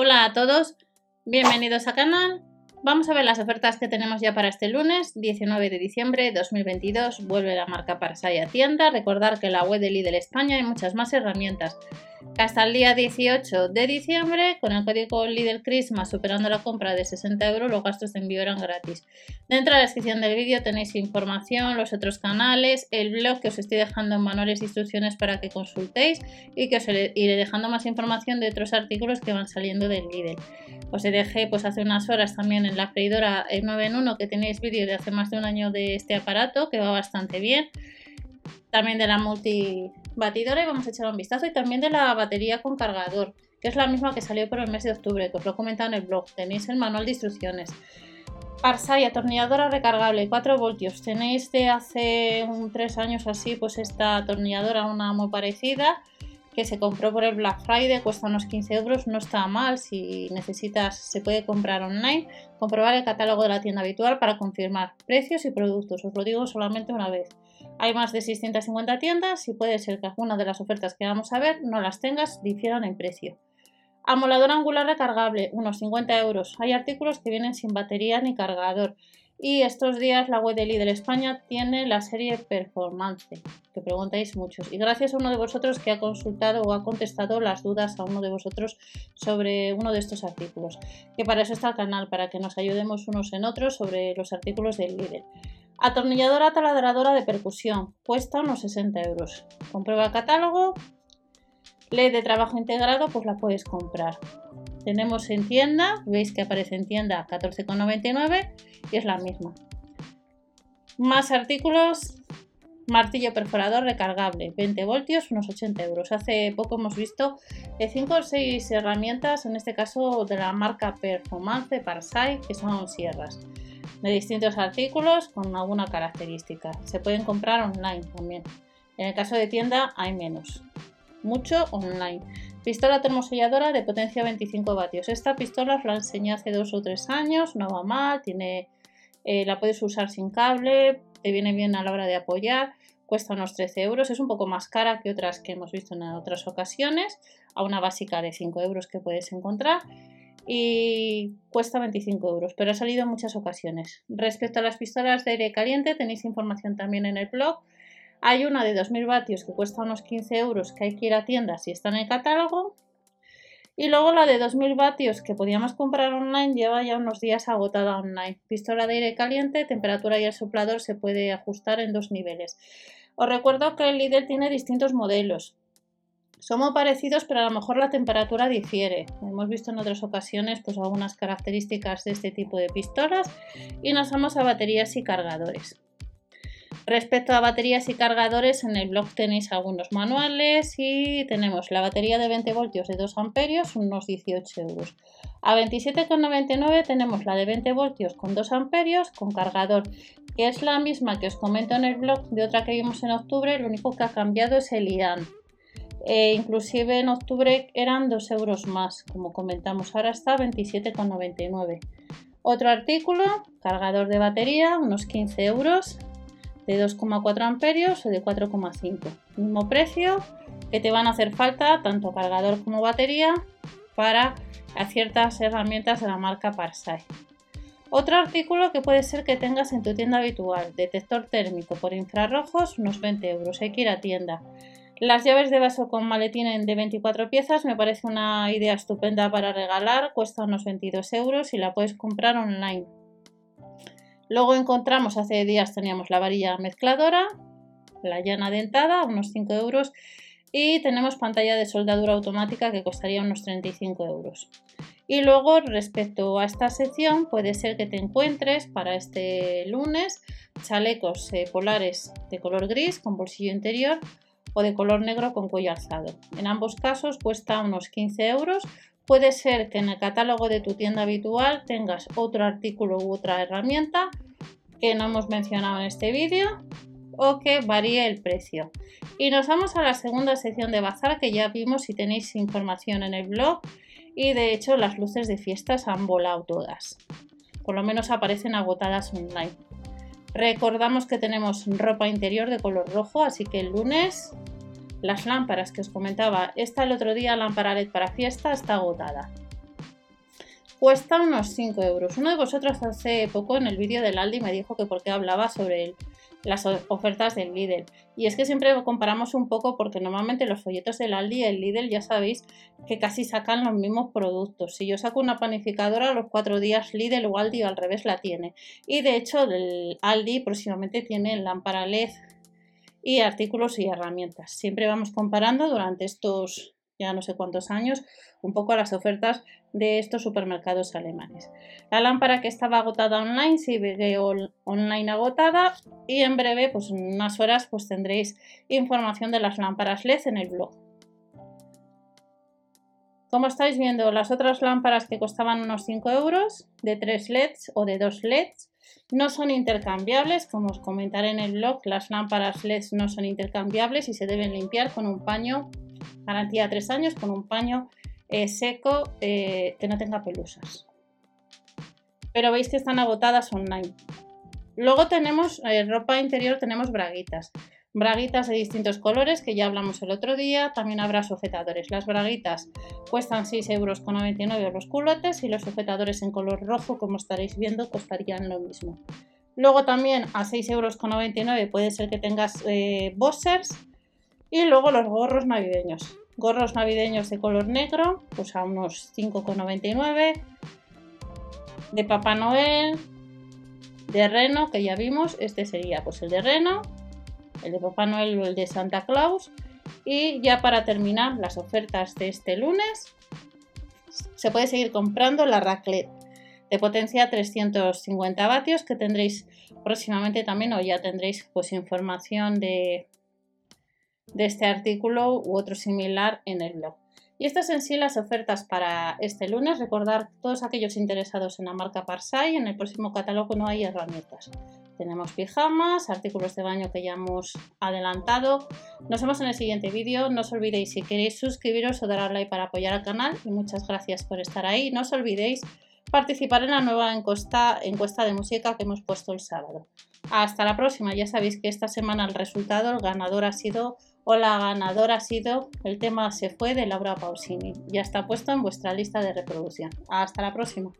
Hola a todos, bienvenidos al canal. Vamos a ver las ofertas que tenemos ya para este lunes, 19 de diciembre de 2022. Vuelve la marca Parsai a tienda. Recordar que en la web de Lidl España hay muchas más herramientas hasta el día 18 de diciembre, con el código Lidl Christmas superando la compra de 60 euros, los gastos de envío eran gratis. Dentro de la descripción del vídeo tenéis información, los otros canales, el blog que os estoy dejando en manuales e instrucciones para que consultéis y que os iré dejando más información de otros artículos que van saliendo del Lidl. Os dejé pues hace unas horas también en la freidora 9 en 1 que tenéis vídeo de hace más de un año de este aparato que va bastante bien. También de la multi batidora y vamos a echar un vistazo y también de la batería con cargador, que es la misma que salió por el mes de octubre, que os lo he comentado en el blog, tenéis el manual de instrucciones. Parsai, atornilladora recargable, 4 voltios. Tenéis de hace un 3 años así, pues esta atornilladora, una muy parecida, que se compró por el Black Friday, cuesta unos 15 euros, no está mal, si necesitas se puede comprar online, comprobar el catálogo de la tienda habitual para confirmar precios y productos, os lo digo solamente una vez. Hay más de 650 tiendas y puede ser que alguna de las ofertas que vamos a ver no las tengas, difieran en precio. Amolador angular recargable, unos 50 euros. Hay artículos que vienen sin batería ni cargador. Y estos días la web de Lidl España tiene la serie Performance, que preguntáis muchos. Y gracias a uno de vosotros que ha consultado o ha contestado las dudas a uno de vosotros sobre uno de estos artículos. Que para eso está el canal, para que nos ayudemos unos en otros sobre los artículos del Lidl. Atornilladora taladradora de percusión, cuesta unos 60 euros. Comprueba el catálogo. LED de trabajo integrado, pues la puedes comprar. Tenemos en tienda, veis que aparece en tienda 14,99 y es la misma. Más artículos, martillo perforador recargable, 20 voltios, unos 80 euros. Hace poco hemos visto 5 o 6 herramientas, en este caso de la marca Performance Parsai, que son sierras de distintos artículos con alguna característica. Se pueden comprar online también. En el caso de tienda hay menos. Mucho online. Pistola termoselladora de potencia 25 vatios. Esta pistola os la enseñé hace dos o tres años, no va mal, tiene, eh, la puedes usar sin cable, te viene bien a la hora de apoyar, cuesta unos 13 euros, es un poco más cara que otras que hemos visto en otras ocasiones, a una básica de 5 euros que puedes encontrar y cuesta 25 euros, pero ha salido en muchas ocasiones. Respecto a las pistolas de aire caliente, tenéis información también en el blog. Hay una de 2000 vatios que cuesta unos 15 euros que hay que ir a tiendas si está en el catálogo. Y luego la de 2000 vatios que podíamos comprar online lleva ya unos días agotada online. Pistola de aire caliente, temperatura y el soplador se puede ajustar en dos niveles. Os recuerdo que el Lidl tiene distintos modelos. Somos parecidos, pero a lo mejor la temperatura difiere. Hemos visto en otras ocasiones pues, algunas características de este tipo de pistolas y nos vamos a baterías y cargadores. Respecto a baterías y cargadores, en el blog tenéis algunos manuales y tenemos la batería de 20 voltios de 2 amperios, unos 18 euros. A 27,99 tenemos la de 20 voltios con 2 amperios con cargador, que es la misma que os comento en el blog de otra que vimos en octubre, lo único que ha cambiado es el IAN. E inclusive en octubre eran 2 euros más, como comentamos, ahora está 27,99. Otro artículo, cargador de batería, unos 15 euros, de 2,4 amperios o de 4,5. Mismo precio que te van a hacer falta tanto cargador como batería para ciertas herramientas de la marca Parsai. Otro artículo que puede ser que tengas en tu tienda habitual, detector térmico por infrarrojos, unos 20 euros. Hay que ir a tienda. Las llaves de vaso con maletín de 24 piezas me parece una idea estupenda para regalar, cuesta unos 22 euros y la puedes comprar online. Luego encontramos, hace días teníamos la varilla mezcladora, la llana dentada, unos 5 euros y tenemos pantalla de soldadura automática que costaría unos 35 euros. Y luego respecto a esta sección puede ser que te encuentres para este lunes chalecos eh, polares de color gris con bolsillo interior o de color negro con cuello alzado. En ambos casos cuesta unos 15 euros. Puede ser que en el catálogo de tu tienda habitual tengas otro artículo u otra herramienta que no hemos mencionado en este vídeo o que varíe el precio. Y nos vamos a la segunda sección de bazar que ya vimos si tenéis información en el blog y de hecho las luces de fiestas han volado todas. por lo menos aparecen agotadas online. Recordamos que tenemos ropa interior de color rojo, así que el lunes las lámparas que os comentaba, esta el otro día, lámpara LED para fiesta, está agotada. Cuesta unos 5 euros. Uno de vosotros hace poco en el vídeo del Aldi me dijo que por qué hablaba sobre las ofertas del Lidl. Y es que siempre comparamos un poco porque normalmente los folletos del Aldi y el Lidl ya sabéis que casi sacan los mismos productos. Si yo saco una panificadora, a los cuatro días Lidl o Aldi al revés la tiene. Y de hecho el Aldi próximamente tiene lámpara LED y artículos y herramientas. Siempre vamos comparando durante estos ya no sé cuántos años un poco las ofertas de estos supermercados alemanes. La lámpara que estaba agotada online sigue online agotada y en breve, pues en unas horas, pues tendréis información de las lámparas LED en el blog. Como estáis viendo, las otras lámparas que costaban unos 5 euros, de 3 LEDs o de 2 LEDs, no son intercambiables, como os comentaré en el blog, las lámparas LED no son intercambiables y se deben limpiar con un paño, garantía 3 años, con un paño eh, seco eh, que no tenga pelusas. Pero veis que están agotadas online. Luego tenemos eh, ropa interior, tenemos braguitas. Braguitas de distintos colores, que ya hablamos el otro día. También habrá sujetadores. Las braguitas cuestan 6,99 euros los culotes y los sujetadores en color rojo, como estaréis viendo, costarían lo mismo. Luego también a 6,99 euros puede ser que tengas eh, boxers. Y luego los gorros navideños. Gorros navideños de color negro, pues a unos 5,99. De Papá Noel, de Reno, que ya vimos. Este sería pues el de Reno el de Papá Noel o el de Santa Claus. Y ya para terminar las ofertas de este lunes, se puede seguir comprando la raclette de potencia 350 vatios que tendréis próximamente también o ya tendréis pues información de, de este artículo u otro similar en el blog. Y estas en sí las ofertas para este lunes. Recordar todos aquellos interesados en la marca Parsai, en el próximo catálogo no hay herramientas. Tenemos pijamas, artículos de baño que ya hemos adelantado. Nos vemos en el siguiente vídeo. No os olvidéis si queréis suscribiros o dar al like para apoyar al canal. Y muchas gracias por estar ahí. No os olvidéis participar en la nueva encuesta, encuesta de música que hemos puesto el sábado. Hasta la próxima. Ya sabéis que esta semana el resultado, el ganador ha sido o la ganadora ha sido El tema se fue de Laura Pausini. Ya está puesto en vuestra lista de reproducción. Hasta la próxima.